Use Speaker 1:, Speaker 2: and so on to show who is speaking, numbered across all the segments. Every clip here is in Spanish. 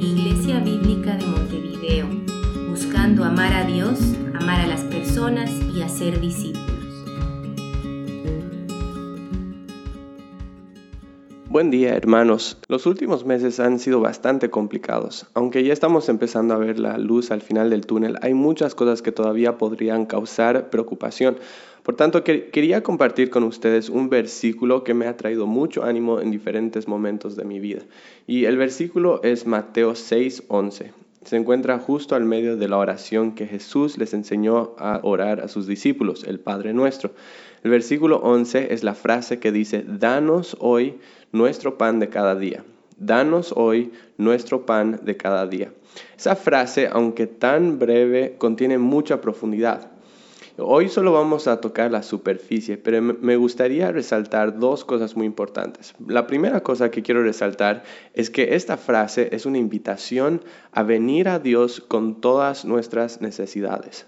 Speaker 1: Iglesia Bíblica de Montevideo, buscando amar a Dios, amar a las personas y hacer discípulos.
Speaker 2: Buen día hermanos. Los últimos meses han sido bastante complicados. Aunque ya estamos empezando a ver la luz al final del túnel, hay muchas cosas que todavía podrían causar preocupación. Por tanto, quería compartir con ustedes un versículo que me ha traído mucho ánimo en diferentes momentos de mi vida. Y el versículo es Mateo 6:11. Se encuentra justo al medio de la oración que Jesús les enseñó a orar a sus discípulos, el Padre Nuestro. El versículo 11 es la frase que dice, Danos hoy nuestro pan de cada día. Danos hoy nuestro pan de cada día. Esa frase, aunque tan breve, contiene mucha profundidad. Hoy solo vamos a tocar la superficie, pero me gustaría resaltar dos cosas muy importantes. La primera cosa que quiero resaltar es que esta frase es una invitación a venir a Dios con todas nuestras necesidades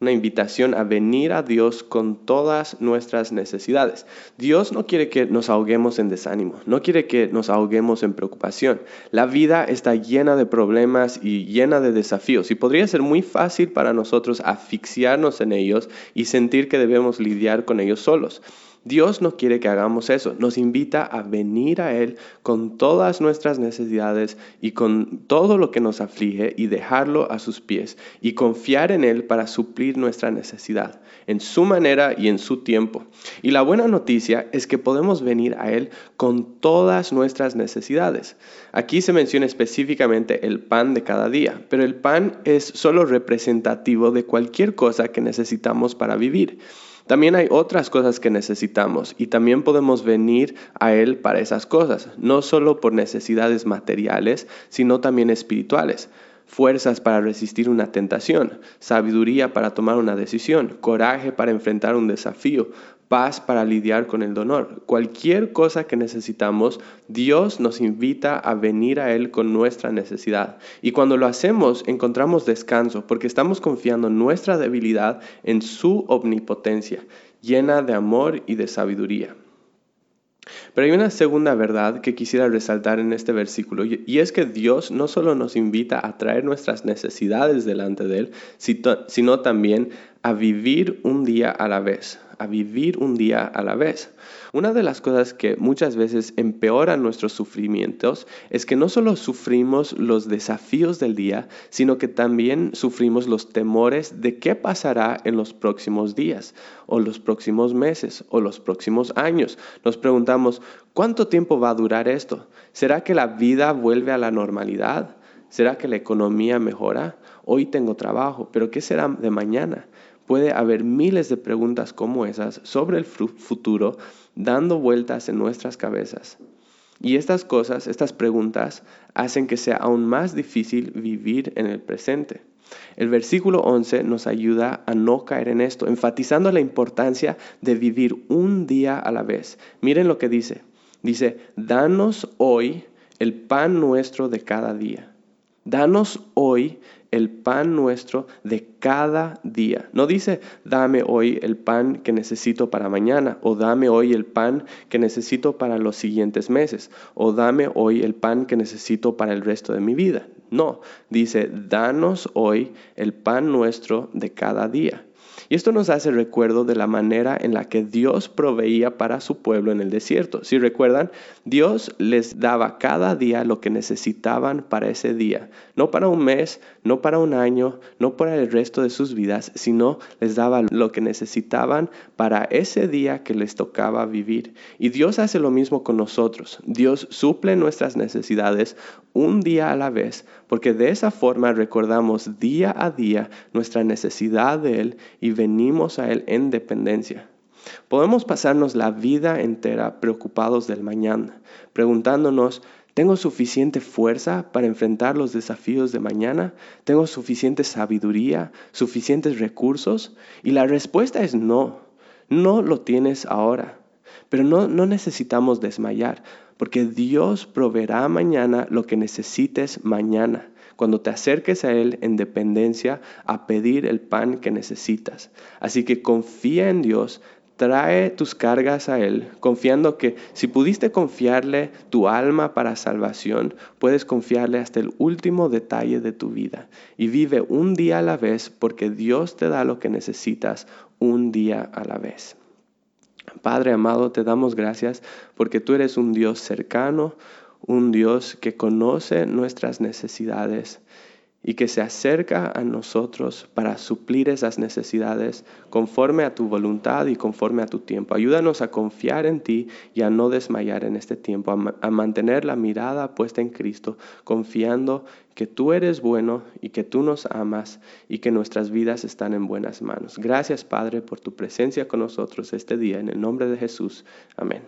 Speaker 2: una invitación a venir a Dios con todas nuestras necesidades. Dios no quiere que nos ahoguemos en desánimo, no quiere que nos ahoguemos en preocupación. La vida está llena de problemas y llena de desafíos y podría ser muy fácil para nosotros asfixiarnos en ellos y sentir que debemos lidiar con ellos solos. Dios no quiere que hagamos eso, nos invita a venir a Él con todas nuestras necesidades y con todo lo que nos aflige y dejarlo a sus pies y confiar en Él para suplir nuestra necesidad, en su manera y en su tiempo. Y la buena noticia es que podemos venir a Él con todas nuestras necesidades. Aquí se menciona específicamente el pan de cada día, pero el pan es solo representativo de cualquier cosa que necesitamos para vivir. También hay otras cosas que necesitamos y también podemos venir a Él para esas cosas, no solo por necesidades materiales, sino también espirituales. Fuerzas para resistir una tentación, sabiduría para tomar una decisión, coraje para enfrentar un desafío, paz para lidiar con el dolor. Cualquier cosa que necesitamos, Dios nos invita a venir a Él con nuestra necesidad. Y cuando lo hacemos, encontramos descanso porque estamos confiando nuestra debilidad en su omnipotencia, llena de amor y de sabiduría. Pero hay una segunda verdad que quisiera resaltar en este versículo y es que Dios no solo nos invita a traer nuestras necesidades delante de Él, sino también a vivir un día a la vez, a vivir un día a la vez. Una de las cosas que muchas veces empeoran nuestros sufrimientos es que no solo sufrimos los desafíos del día, sino que también sufrimos los temores de qué pasará en los próximos días, o los próximos meses, o los próximos años. Nos preguntamos, ¿cuánto tiempo va a durar esto? ¿Será que la vida vuelve a la normalidad? ¿Será que la economía mejora? Hoy tengo trabajo, pero ¿qué será de mañana? Puede haber miles de preguntas como esas sobre el futuro dando vueltas en nuestras cabezas. Y estas cosas, estas preguntas, hacen que sea aún más difícil vivir en el presente. El versículo 11 nos ayuda a no caer en esto, enfatizando la importancia de vivir un día a la vez. Miren lo que dice. Dice, danos hoy el pan nuestro de cada día. Danos hoy el pan nuestro de cada día. No dice, dame hoy el pan que necesito para mañana, o dame hoy el pan que necesito para los siguientes meses, o dame hoy el pan que necesito para el resto de mi vida. No, dice, danos hoy el pan nuestro de cada día. Y esto nos hace recuerdo de la manera en la que Dios proveía para su pueblo en el desierto. Si recuerdan, Dios les daba cada día lo que necesitaban para ese día. No para un mes, no para un año, no para el resto de sus vidas, sino les daba lo que necesitaban para ese día que les tocaba vivir. Y Dios hace lo mismo con nosotros. Dios suple nuestras necesidades un día a la vez, porque de esa forma recordamos día a día nuestra necesidad de Él y venimos a Él en dependencia. Podemos pasarnos la vida entera preocupados del mañana, preguntándonos, ¿tengo suficiente fuerza para enfrentar los desafíos de mañana? ¿Tengo suficiente sabiduría, suficientes recursos? Y la respuesta es no, no lo tienes ahora. Pero no, no necesitamos desmayar, porque Dios proveerá mañana lo que necesites mañana cuando te acerques a Él en dependencia a pedir el pan que necesitas. Así que confía en Dios, Trae tus cargas a Él, confiando que si pudiste confiarle tu alma para salvación, puedes confiarle hasta el último detalle de tu vida. Y vive un día a la vez porque Dios te da lo que necesitas un día a la vez. Padre amado, te damos gracias porque tú eres un Dios cercano, un Dios que conoce nuestras necesidades y que se acerca a nosotros para suplir esas necesidades conforme a tu voluntad y conforme a tu tiempo. Ayúdanos a confiar en ti y a no desmayar en este tiempo, a, mantener la mirada puesta en Cristo, confiando que tú eres bueno y que tú nos amas y que nuestras vidas están en buenas manos. Gracias Padre por tu presencia con nosotros este día. En el nombre de Jesús. Amén.